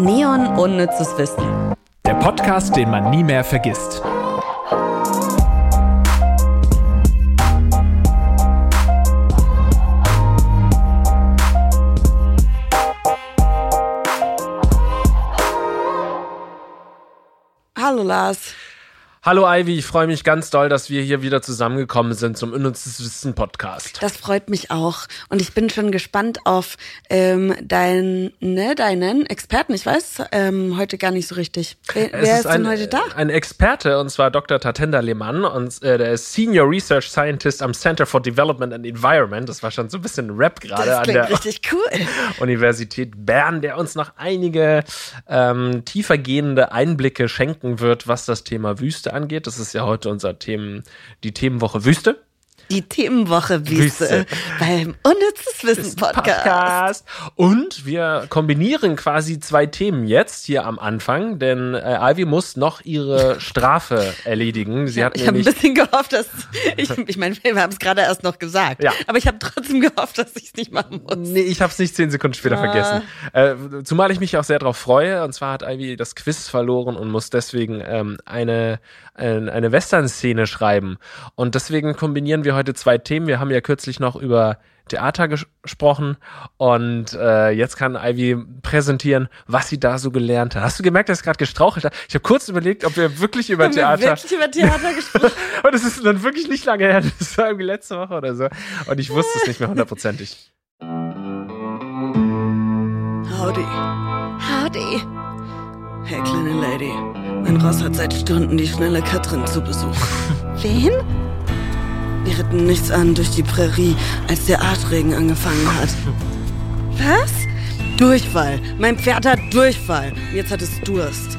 Neon Unnützes Wissen. Der Podcast, den man nie mehr vergisst. Hallo Lars. Hallo Ivy, ich freue mich ganz doll, dass wir hier wieder zusammengekommen sind zum Unnützes Wissen Podcast. Das freut mich auch. Und ich bin schon gespannt auf ähm, dein, ne, deinen Experten. Ich weiß ähm, heute gar nicht so richtig. Wer, wer ist, ist ein, denn heute da? Ein Experte, und zwar Dr. Tatenda Lehmann. Und äh, der ist Senior Research Scientist am Center for Development and Environment. Das war schon so ein bisschen Rap gerade an der richtig cool. Universität Bern, der uns noch einige ähm, tiefergehende Einblicke schenken wird, was das Thema Wüste angeht. Das ist ja heute unser Themen, die Themenwoche Wüste. Die Themenwoche Wüste, Wüste. beim Unnützes Wissen Podcast. Podcast. Und wir kombinieren quasi zwei Themen jetzt hier am Anfang, denn äh, Ivy muss noch ihre Strafe erledigen. Sie hat ich habe ein bisschen gehofft, dass ich, ich meine, wir haben es gerade erst noch gesagt, ja. aber ich habe trotzdem gehofft, dass ich es nicht machen muss. Nee, ich habe es nicht zehn Sekunden später ah. vergessen. Äh, zumal ich mich auch sehr darauf freue. Und zwar hat Ivy das Quiz verloren und muss deswegen ähm, eine, eine, eine Western-Szene schreiben. Und deswegen kombinieren wir heute zwei Themen. Wir haben ja kürzlich noch über Theater ges gesprochen und äh, jetzt kann Ivy präsentieren, was sie da so gelernt hat. Hast du gemerkt, dass ich gerade gestrauchelt habe? Ich habe kurz überlegt, ob wir wirklich über haben Theater wir wirklich über Theater gesprochen. und es ist dann wirklich nicht lange her, das war irgendwie letzte Woche oder so und ich wusste es nicht mehr hundertprozentig. Howdy. Howdy. Hey, kleine Lady. Mein Ross hat seit Stunden die schnelle Katrin zu Besuch. Wen? Wir ritten nichts an durch die Prärie, als der Arschregen angefangen hat. Was? Durchfall. Mein Pferd hat Durchfall. Jetzt hat es Durst.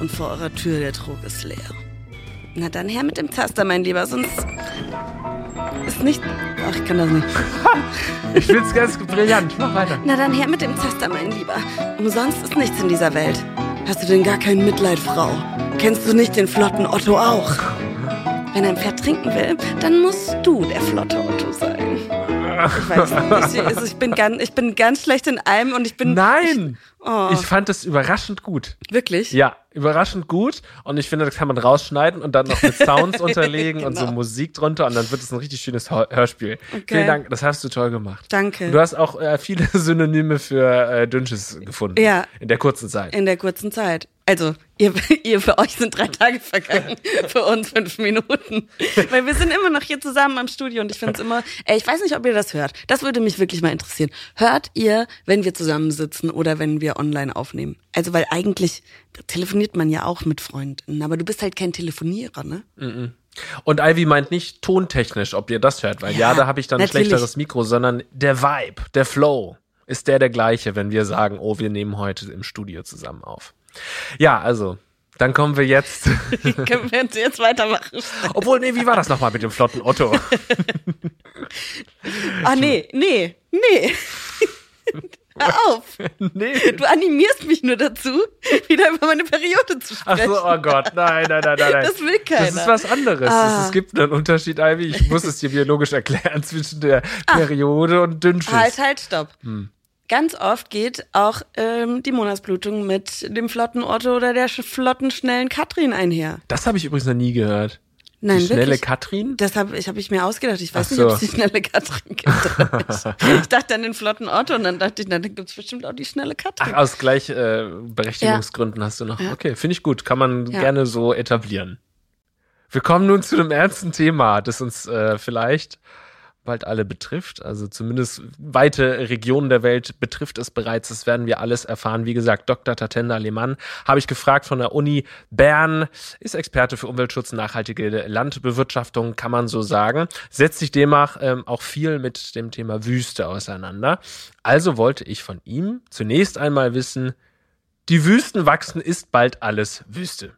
Und vor eurer Tür der Trog ist leer. Na dann her mit dem Zaster, mein Lieber, sonst ist nicht. Ach, ich kann das nicht. ich find's ganz brillant. Mach weiter. Na dann her mit dem Zaster, mein Lieber. Umsonst ist nichts in dieser Welt. Hast du denn gar kein Mitleid, Frau? Kennst du nicht den flotten Otto auch? Wenn ein Pferd trinken will, dann musst du der flotte Otto sein. Ich weiß nicht. Ich, bin, ganz, ich bin ganz schlecht in allem und ich bin. Nein! Ich, oh. ich fand es überraschend gut. Wirklich? Ja, überraschend gut. Und ich finde, das kann man rausschneiden und dann noch mit Sounds unterlegen genau. und so genau. Musik drunter und dann wird es ein richtig schönes Hörspiel. Okay. Vielen Dank, das hast du toll gemacht. Danke. Du hast auch äh, viele Synonyme für äh, Dünnsches gefunden. Ja. In der kurzen Zeit. In der kurzen Zeit. Also, ihr, ihr für euch sind drei Tage vergangen, für uns fünf Minuten. Weil wir sind immer noch hier zusammen am Studio und ich finde es immer, ey, ich weiß nicht, ob ihr das hört. Das würde mich wirklich mal interessieren. Hört ihr, wenn wir zusammensitzen oder wenn wir online aufnehmen? Also, weil eigentlich telefoniert man ja auch mit Freunden, aber du bist halt kein Telefonierer, ne? Mm Und Ivy meint nicht tontechnisch, ob ihr das hört, weil ja, ja da habe ich dann natürlich. ein schlechteres Mikro, sondern der Vibe, der Flow ist der der gleiche, wenn wir sagen, oh, wir nehmen heute im Studio zusammen auf. Ja, also, dann kommen wir jetzt. Können wir jetzt weitermachen? Obwohl, nee, wie war das nochmal mit dem flotten Otto? ah, nee, nee, nee. Hör auf! Nee. Du animierst mich nur dazu, wieder über meine Periode zu sprechen. Ach so, oh Gott, nein, nein, nein, nein. Das will keiner. Das ist was anderes. Ah. Es gibt einen Unterschied, Ivy. Ich muss es dir biologisch erklären zwischen der ah. Periode und Dünnschiss. Halt, halt, stopp. Hm. Ganz oft geht auch ähm, die Monatsblutung mit dem flotten Otto oder der flotten, schnellen Katrin einher. Das habe ich übrigens noch nie gehört. Nein, die schnelle wirklich? Katrin? Das habe ich, hab ich mir ausgedacht. Ich weiß so. nicht, ob es die schnelle Katrin gibt. ich dachte an den flotten Otto und dann dachte ich, na, dann gibt es bestimmt auch die schnelle Katrin. Ach, aus Gleichberechtigungsgründen äh, ja. hast du noch. Ja. Okay, finde ich gut. Kann man ja. gerne so etablieren. Wir kommen nun zu einem ernsten Thema, das uns äh, vielleicht bald alle betrifft. Also zumindest weite Regionen der Welt betrifft es bereits. Das werden wir alles erfahren. Wie gesagt, Dr. Tatenda Lehmann habe ich gefragt von der Uni Bern, ist Experte für Umweltschutz nachhaltige Landbewirtschaftung, kann man so sagen. Setzt sich demnach ähm, auch viel mit dem Thema Wüste auseinander. Also wollte ich von ihm zunächst einmal wissen, die Wüsten wachsen, ist bald alles Wüste.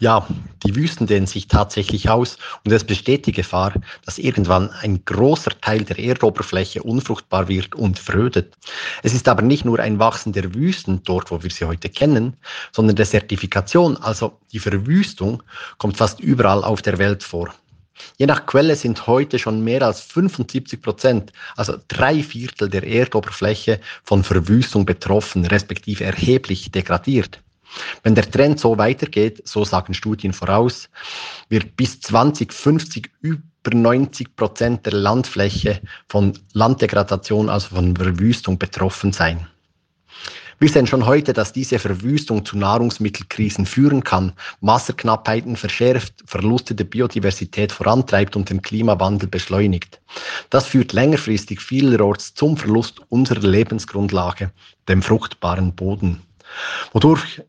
Ja, die Wüsten dehnen sich tatsächlich aus und es besteht die Gefahr, dass irgendwann ein großer Teil der Erdoberfläche unfruchtbar wird und frödet. Es ist aber nicht nur ein Wachsen der Wüsten dort, wo wir sie heute kennen, sondern Desertifikation, also die Verwüstung, kommt fast überall auf der Welt vor. Je nach Quelle sind heute schon mehr als 75 Prozent, also drei Viertel der Erdoberfläche von Verwüstung betroffen, respektive erheblich degradiert. Wenn der Trend so weitergeht, so sagen Studien voraus, wird bis 2050 über 90 Prozent der Landfläche von Landdegradation, also von Verwüstung betroffen sein. Wir sehen schon heute, dass diese Verwüstung zu Nahrungsmittelkrisen führen kann, Wasserknappheiten verschärft, Verluste der Biodiversität vorantreibt und den Klimawandel beschleunigt. Das führt längerfristig vielerorts zum Verlust unserer Lebensgrundlage, dem fruchtbaren Boden. Wodurch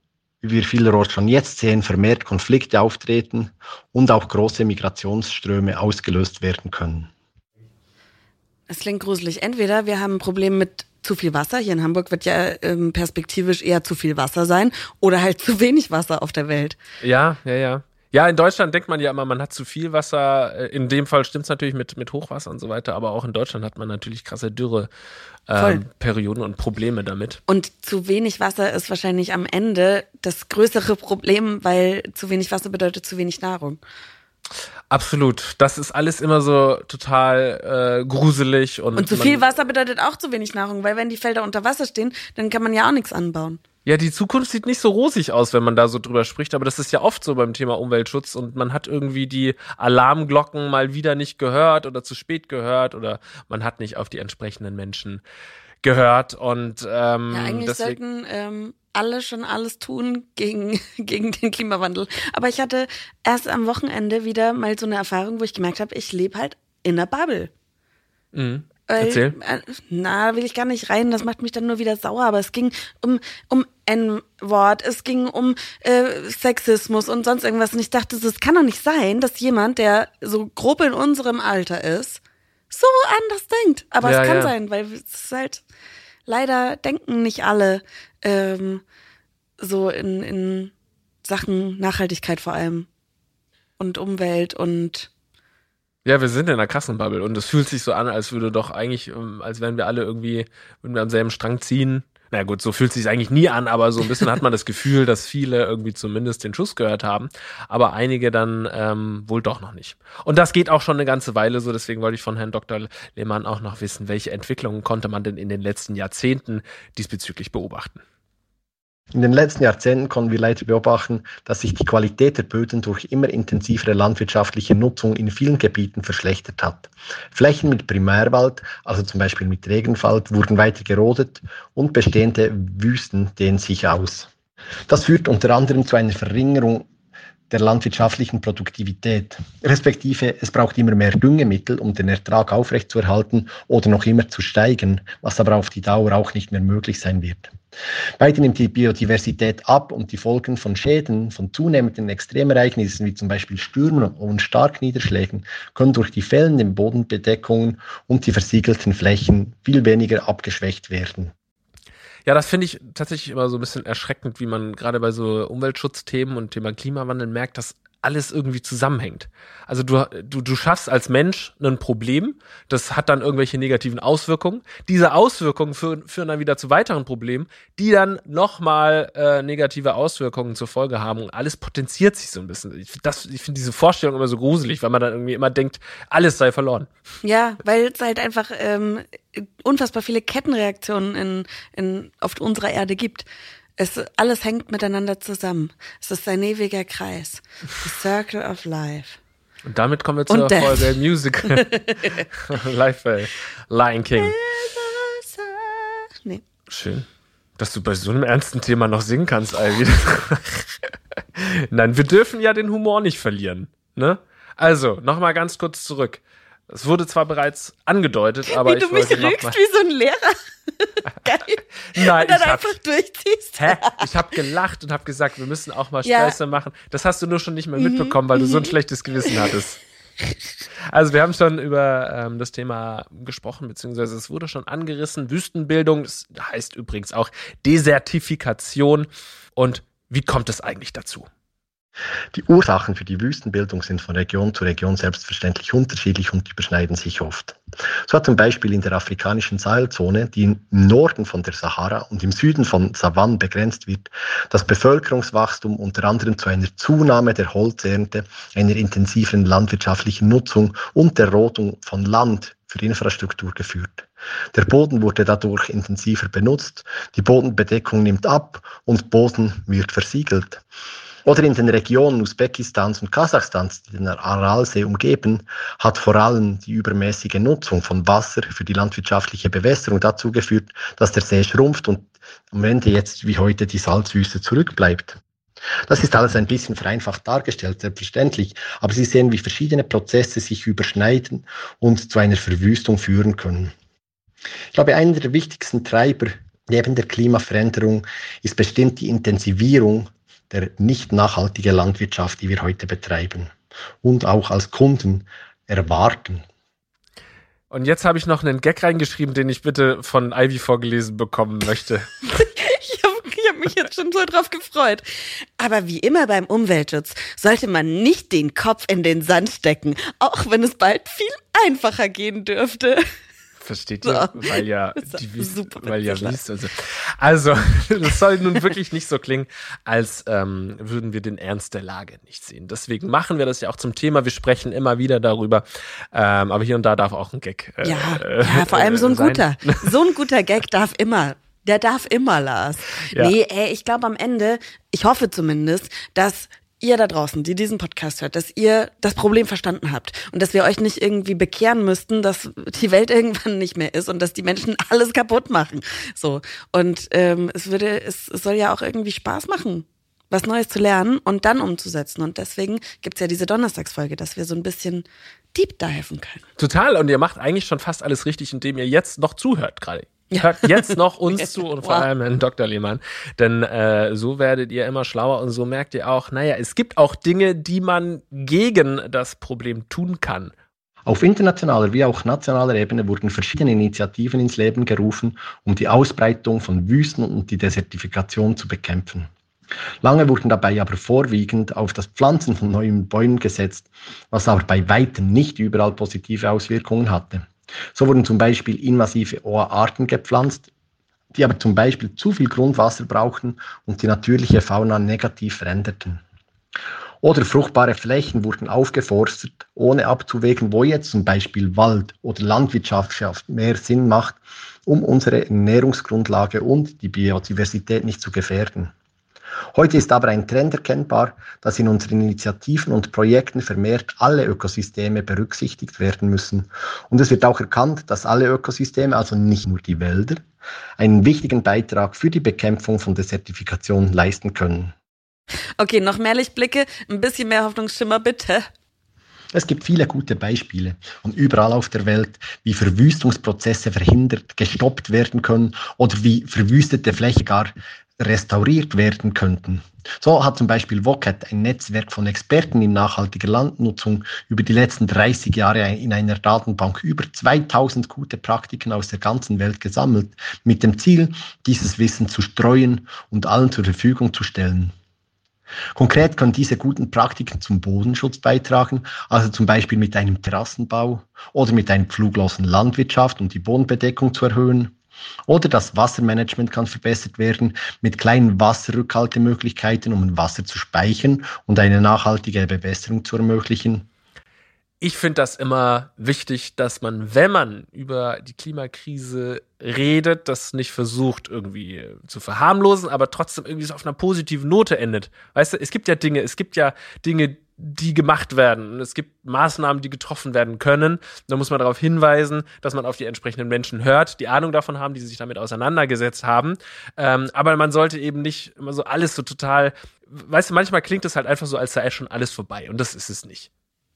wie wir vielerorts schon jetzt sehen, vermehrt Konflikte auftreten und auch große Migrationsströme ausgelöst werden können. Es klingt gruselig. Entweder wir haben ein Problem mit zu viel Wasser. Hier in Hamburg wird ja ähm, perspektivisch eher zu viel Wasser sein oder halt zu wenig Wasser auf der Welt. Ja, ja, ja. Ja, in Deutschland denkt man ja immer, man hat zu viel Wasser. äh, In dem Fall stimmt es natürlich mit, mit Hochwasser und so weiter, aber auch in Deutschland hat man natürlich krasse Dürreperioden ähm, Perioden und Probleme damit. Und zu wenig Wasser ist wahrscheinlich am Ende das größere Problem, weil zu wenig Wasser bedeutet zu wenig Nahrung. Absolut. Das ist alles immer so total äh, gruselig und. Und zu viel Wasser bedeutet auch zu wenig Nahrung, weil wenn die Felder unter Wasser stehen, dann kann man ja auch nichts anbauen. Ja, die Zukunft sieht nicht so rosig aus, wenn man da so drüber spricht, aber das ist ja oft so beim Thema Umweltschutz und man hat irgendwie die Alarmglocken mal wieder nicht gehört oder zu spät gehört oder man hat nicht auf die entsprechenden Menschen gehört und ähm, ja, eigentlich sollten ähm, alle schon alles tun gegen, gegen den Klimawandel. Aber ich hatte erst am Wochenende wieder mal so eine Erfahrung, wo ich gemerkt habe, ich lebe halt in der Bubble. Mhm. Weil, Erzähl. Äh, na, will ich gar nicht rein, das macht mich dann nur wieder sauer. Aber es ging um, um N-Wort, es ging um äh, Sexismus und sonst irgendwas. Und ich dachte, es kann doch nicht sein, dass jemand, der so grob in unserem Alter ist, so anders denkt. Aber ja, es kann ja. sein, weil es ist halt, leider denken nicht alle ähm, so in, in Sachen Nachhaltigkeit vor allem. Und Umwelt und ja, wir sind in einer krassen Bubble und es fühlt sich so an, als würde doch eigentlich, ähm, als wären wir alle irgendwie, würden wir am selben Strang ziehen. Na gut, so fühlt sich eigentlich nie an, aber so ein bisschen hat man das Gefühl, dass viele irgendwie zumindest den Schuss gehört haben, aber einige dann ähm, wohl doch noch nicht. Und das geht auch schon eine ganze Weile so, deswegen wollte ich von Herrn Dr. Lehmann auch noch wissen, welche Entwicklungen konnte man denn in den letzten Jahrzehnten diesbezüglich beobachten. In den letzten Jahrzehnten konnten wir leider beobachten, dass sich die Qualität der Böden durch immer intensivere landwirtschaftliche Nutzung in vielen Gebieten verschlechtert hat. Flächen mit Primärwald, also zum Beispiel mit Regenwald, wurden weiter gerodet und bestehende Wüsten dehnen sich aus. Das führt unter anderem zu einer Verringerung der landwirtschaftlichen Produktivität. Respektive es braucht immer mehr Düngemittel, um den Ertrag aufrechtzuerhalten oder noch immer zu steigen, was aber auf die Dauer auch nicht mehr möglich sein wird. Beide nimmt die Biodiversität ab und die Folgen von Schäden, von zunehmenden Extremereignissen wie zum Beispiel Stürmen und Starkniederschlägen können durch die fehlenden Bodenbedeckungen und die versiegelten Flächen viel weniger abgeschwächt werden. Ja, das finde ich tatsächlich immer so ein bisschen erschreckend, wie man gerade bei so Umweltschutzthemen und Thema Klimawandel merkt, dass alles irgendwie zusammenhängt. Also du, du, du schaffst als Mensch ein Problem, das hat dann irgendwelche negativen Auswirkungen. Diese Auswirkungen führen, führen dann wieder zu weiteren Problemen, die dann nochmal äh, negative Auswirkungen zur Folge haben und alles potenziert sich so ein bisschen. Ich, ich finde diese Vorstellung immer so gruselig, weil man dann irgendwie immer denkt, alles sei verloren. Ja, weil es halt einfach ähm, unfassbar viele Kettenreaktionen in, in, auf unserer Erde gibt. Es, alles hängt miteinander zusammen. Es ist ein ewiger Kreis. The Circle of Life. Und damit kommen wir zur Folge Musical. Live bei Lion King. Nee. Schön. Dass du bei so einem ernsten Thema noch singen kannst, Ivy. Nein, wir dürfen ja den Humor nicht verlieren. Ne? Also, nochmal ganz kurz zurück. Es wurde zwar bereits angedeutet, aber wie ich du mich rügst wie so ein Lehrer. Nein, und dann ich einfach hab, durchziehst. Hä? Ich habe gelacht und habe gesagt, wir müssen auch mal ja. machen. Das hast du nur schon nicht mehr mitbekommen, weil du so ein mhm. schlechtes Gewissen hattest. Also wir haben schon über ähm, das Thema gesprochen, beziehungsweise es wurde schon angerissen. Wüstenbildung, das heißt übrigens auch Desertifikation. Und wie kommt es eigentlich dazu? Die Ursachen für die Wüstenbildung sind von Region zu Region selbstverständlich unterschiedlich und überschneiden sich oft. So hat zum Beispiel in der afrikanischen Sahelzone, die im Norden von der Sahara und im Süden von Savannen begrenzt wird, das Bevölkerungswachstum unter anderem zu einer Zunahme der Holzernte, einer intensiven landwirtschaftlichen Nutzung und der Rodung von Land für Infrastruktur geführt. Der Boden wurde dadurch intensiver benutzt, die Bodenbedeckung nimmt ab und Boden wird versiegelt. Oder in den Regionen Usbekistans und Kasachstans, die den Aralsee umgeben, hat vor allem die übermäßige Nutzung von Wasser für die landwirtschaftliche Bewässerung dazu geführt, dass der See schrumpft und am Ende jetzt wie heute die Salzwüste zurückbleibt. Das ist alles ein bisschen vereinfacht dargestellt, selbstverständlich, aber Sie sehen, wie verschiedene Prozesse sich überschneiden und zu einer Verwüstung führen können. Ich glaube, einer der wichtigsten Treiber neben der Klimaveränderung ist bestimmt die Intensivierung der nicht nachhaltigen Landwirtschaft, die wir heute betreiben und auch als Kunden erwarten. Und jetzt habe ich noch einen Gag reingeschrieben, den ich bitte von Ivy vorgelesen bekommen möchte. ich habe hab mich jetzt schon so drauf gefreut. Aber wie immer beim Umweltschutz sollte man nicht den Kopf in den Sand stecken, auch wenn es bald viel einfacher gehen dürfte. Versteht ihr? So. Weil ja, die Wüste, weil ja Wüste, also, also, das soll nun wirklich nicht so klingen, als ähm, würden wir den Ernst der Lage nicht sehen. Deswegen machen wir das ja auch zum Thema. Wir sprechen immer wieder darüber. Ähm, aber hier und da darf auch ein Gag. Äh, ja, äh, ja, vor allem so ein sein. guter. So ein guter Gag darf immer der darf immer, Lars. Ja. Nee, ey, ich glaube am Ende, ich hoffe zumindest, dass ihr da draußen, die diesen Podcast hört, dass ihr das Problem verstanden habt und dass wir euch nicht irgendwie bekehren müssten, dass die Welt irgendwann nicht mehr ist und dass die Menschen alles kaputt machen. So und ähm, es würde, es, es soll ja auch irgendwie Spaß machen, was Neues zu lernen und dann umzusetzen. Und deswegen gibt's ja diese Donnerstagsfolge, dass wir so ein bisschen deep diven können. Total. Und ihr macht eigentlich schon fast alles richtig, indem ihr jetzt noch zuhört gerade. Hört jetzt noch uns zu und vor allem Herrn Dr. Lehmann. Denn äh, so werdet ihr immer schlauer und so merkt ihr auch, naja, es gibt auch Dinge, die man gegen das Problem tun kann. Auf internationaler wie auch nationaler Ebene wurden verschiedene Initiativen ins Leben gerufen, um die Ausbreitung von Wüsten und die Desertifikation zu bekämpfen. Lange wurden dabei aber vorwiegend auf das Pflanzen von neuen Bäumen gesetzt, was aber bei weitem nicht überall positive Auswirkungen hatte. So wurden zum Beispiel invasive Ohrarten gepflanzt, die aber zum Beispiel zu viel Grundwasser brauchten und die natürliche Fauna negativ veränderten. Oder fruchtbare Flächen wurden aufgeforstet, ohne abzuwägen, wo jetzt zum Beispiel Wald oder Landwirtschaft mehr Sinn macht, um unsere Ernährungsgrundlage und die Biodiversität nicht zu gefährden. Heute ist aber ein Trend erkennbar, dass in unseren Initiativen und Projekten vermehrt alle Ökosysteme berücksichtigt werden müssen. Und es wird auch erkannt, dass alle Ökosysteme, also nicht nur die Wälder, einen wichtigen Beitrag für die Bekämpfung von Desertifikation leisten können. Okay, noch mehr Lichtblicke, ein bisschen mehr Hoffnungsschimmer bitte. Es gibt viele gute Beispiele und überall auf der Welt, wie Verwüstungsprozesse verhindert, gestoppt werden können oder wie verwüstete Fläche gar restauriert werden könnten. So hat zum Beispiel WOCAT ein Netzwerk von Experten in nachhaltiger Landnutzung über die letzten 30 Jahre in einer Datenbank über 2000 gute Praktiken aus der ganzen Welt gesammelt, mit dem Ziel, dieses Wissen zu streuen und allen zur Verfügung zu stellen. Konkret können diese guten Praktiken zum Bodenschutz beitragen, also zum Beispiel mit einem Terrassenbau oder mit einer pfluglosen Landwirtschaft, um die Bodenbedeckung zu erhöhen oder das Wassermanagement kann verbessert werden mit kleinen Wasserrückhaltemöglichkeiten, um Wasser zu speichern und eine nachhaltige Bewässerung zu ermöglichen. Ich finde das immer wichtig, dass man, wenn man über die Klimakrise redet, das nicht versucht irgendwie zu verharmlosen, aber trotzdem irgendwie so auf einer positiven Note endet. Weißt du, es gibt ja Dinge, es gibt ja Dinge, die gemacht werden. Und es gibt Maßnahmen, die getroffen werden können. Da muss man darauf hinweisen, dass man auf die entsprechenden Menschen hört, die Ahnung davon haben, die sich damit auseinandergesetzt haben. Ähm, aber man sollte eben nicht immer so alles so total, weißt du, manchmal klingt es halt einfach so, als sei schon alles vorbei. Und das ist es nicht.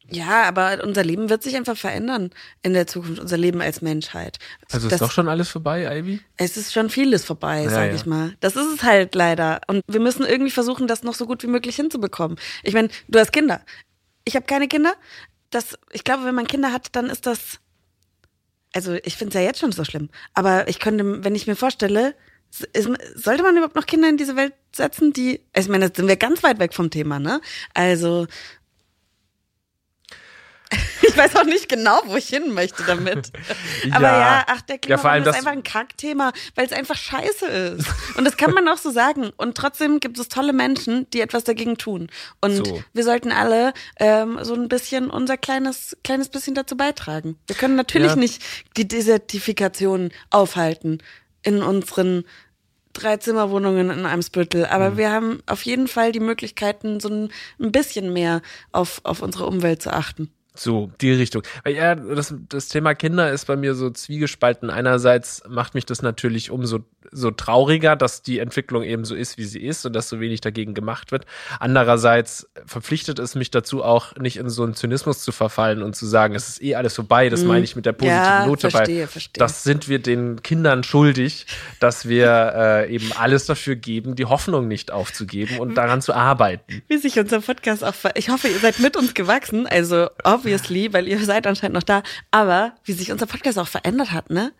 Ja, aber unser Leben wird sich einfach verändern in der Zukunft, unser Leben als Menschheit. Also ist das, doch schon alles vorbei, Ivy? Es ist schon vieles vorbei, ja, sag ja. ich mal. Das ist es halt leider. Und wir müssen irgendwie versuchen, das noch so gut wie möglich hinzubekommen. Ich meine, du hast Kinder. Ich habe keine Kinder. Das, ich glaube, wenn man Kinder hat, dann ist das. Also ich finde es ja jetzt schon so schlimm. Aber ich könnte, wenn ich mir vorstelle, sollte man überhaupt noch Kinder in diese Welt setzen, die, ich meine, da sind wir ganz weit weg vom Thema, ne? Also, ich weiß auch nicht genau, wo ich hin möchte damit. Aber ja, ja ach, der Klimawandel ja, ist einfach ein Kackthema, weil es einfach scheiße ist. Und das kann man auch so sagen. Und trotzdem gibt es tolle Menschen, die etwas dagegen tun. Und so. wir sollten alle ähm, so ein bisschen unser kleines, kleines bisschen dazu beitragen. Wir können natürlich ja. nicht die Desertifikation aufhalten in unseren drei Zimmerwohnungen in einem Spüttel. Aber mhm. wir haben auf jeden Fall die Möglichkeiten, so ein, ein bisschen mehr auf, auf unsere Umwelt zu achten. So, die Richtung. Ja, das, das Thema Kinder ist bei mir so zwiegespalten. Einerseits macht mich das natürlich umso so trauriger, dass die Entwicklung eben so ist, wie sie ist und dass so wenig dagegen gemacht wird. Andererseits verpflichtet es mich dazu auch nicht in so einen Zynismus zu verfallen und zu sagen, es ist eh alles vorbei. Das mhm. meine ich mit der positiven ja, Note, verstehe, weil verstehe. das sind wir den Kindern schuldig, dass wir äh, eben alles dafür geben, die Hoffnung nicht aufzugeben und daran zu arbeiten. Wie sich unser Podcast auch, ich hoffe, ihr seid mit uns gewachsen, also obviously, weil ihr seid anscheinend noch da, aber wie sich unser Podcast auch verändert hat, ne?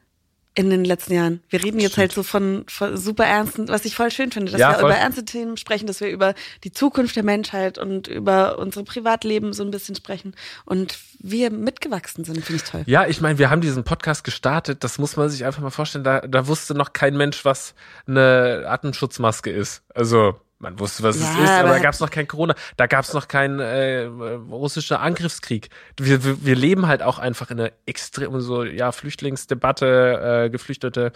in den letzten Jahren. Wir reden jetzt halt so von, von super ernsten, was ich voll schön finde, dass ja, wir voll. über ernste Themen sprechen, dass wir über die Zukunft der Menschheit und über unsere Privatleben so ein bisschen sprechen und wir mitgewachsen sind, finde ich toll. Ja, ich meine, wir haben diesen Podcast gestartet, das muss man sich einfach mal vorstellen, da, da wusste noch kein Mensch, was eine Atemschutzmaske ist. Also man wusste, was ja, es ist, aber, aber da gab es noch kein Corona, da gab es noch keinen äh, russischer Angriffskrieg. Wir, wir, wir leben halt auch einfach in einer extrem so ja Flüchtlingsdebatte, äh, Geflüchtete,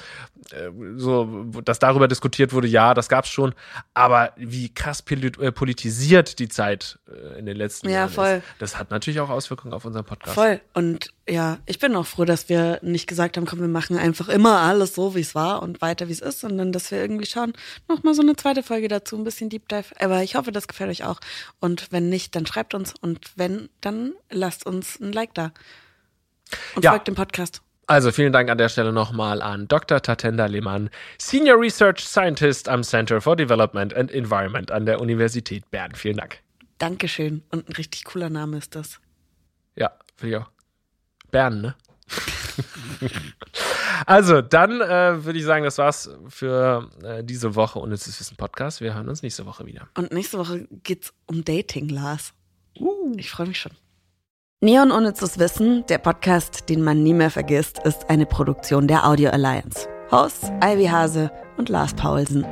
äh, so dass darüber diskutiert wurde. Ja, das gab's schon, aber wie krass äh, politisiert die Zeit äh, in den letzten ja, Jahren voll. ist, das hat natürlich auch Auswirkungen auf unseren Podcast. Voll. Und ja, ich bin auch froh, dass wir nicht gesagt haben, komm, wir machen einfach immer alles so, wie es war und weiter, wie es ist, sondern dass wir irgendwie schauen, nochmal so eine zweite Folge dazu, ein bisschen Deep Dive. Aber ich hoffe, das gefällt euch auch. Und wenn nicht, dann schreibt uns. Und wenn, dann lasst uns ein Like da. Und ja. folgt dem Podcast. Also vielen Dank an der Stelle nochmal an Dr. Tatenda Lehmann, Senior Research Scientist am Center for Development and Environment an der Universität Bern. Vielen Dank. Dankeschön. Und ein richtig cooler Name ist das. Ja, für ich auch. Bern, ne? also, dann äh, würde ich sagen, das war's für äh, diese Woche und es ist Wissen Podcast. Wir hören uns nächste Woche wieder. Und nächste Woche geht's um Dating, Lars. Uh. Ich freue mich schon. Neon Unnützes Wissen, der Podcast, den man nie mehr vergisst, ist eine Produktion der Audio Alliance. Hosts Ivy Hase und Lars Paulsen.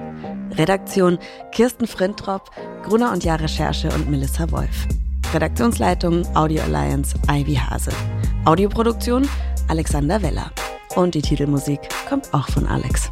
Redaktion Kirsten Frintrop, Gruner und Jahr Recherche und Melissa Wolf. Redaktionsleitung Audio Alliance Ivy Hase. Audioproduktion Alexander Weller. Und die Titelmusik kommt auch von Alex.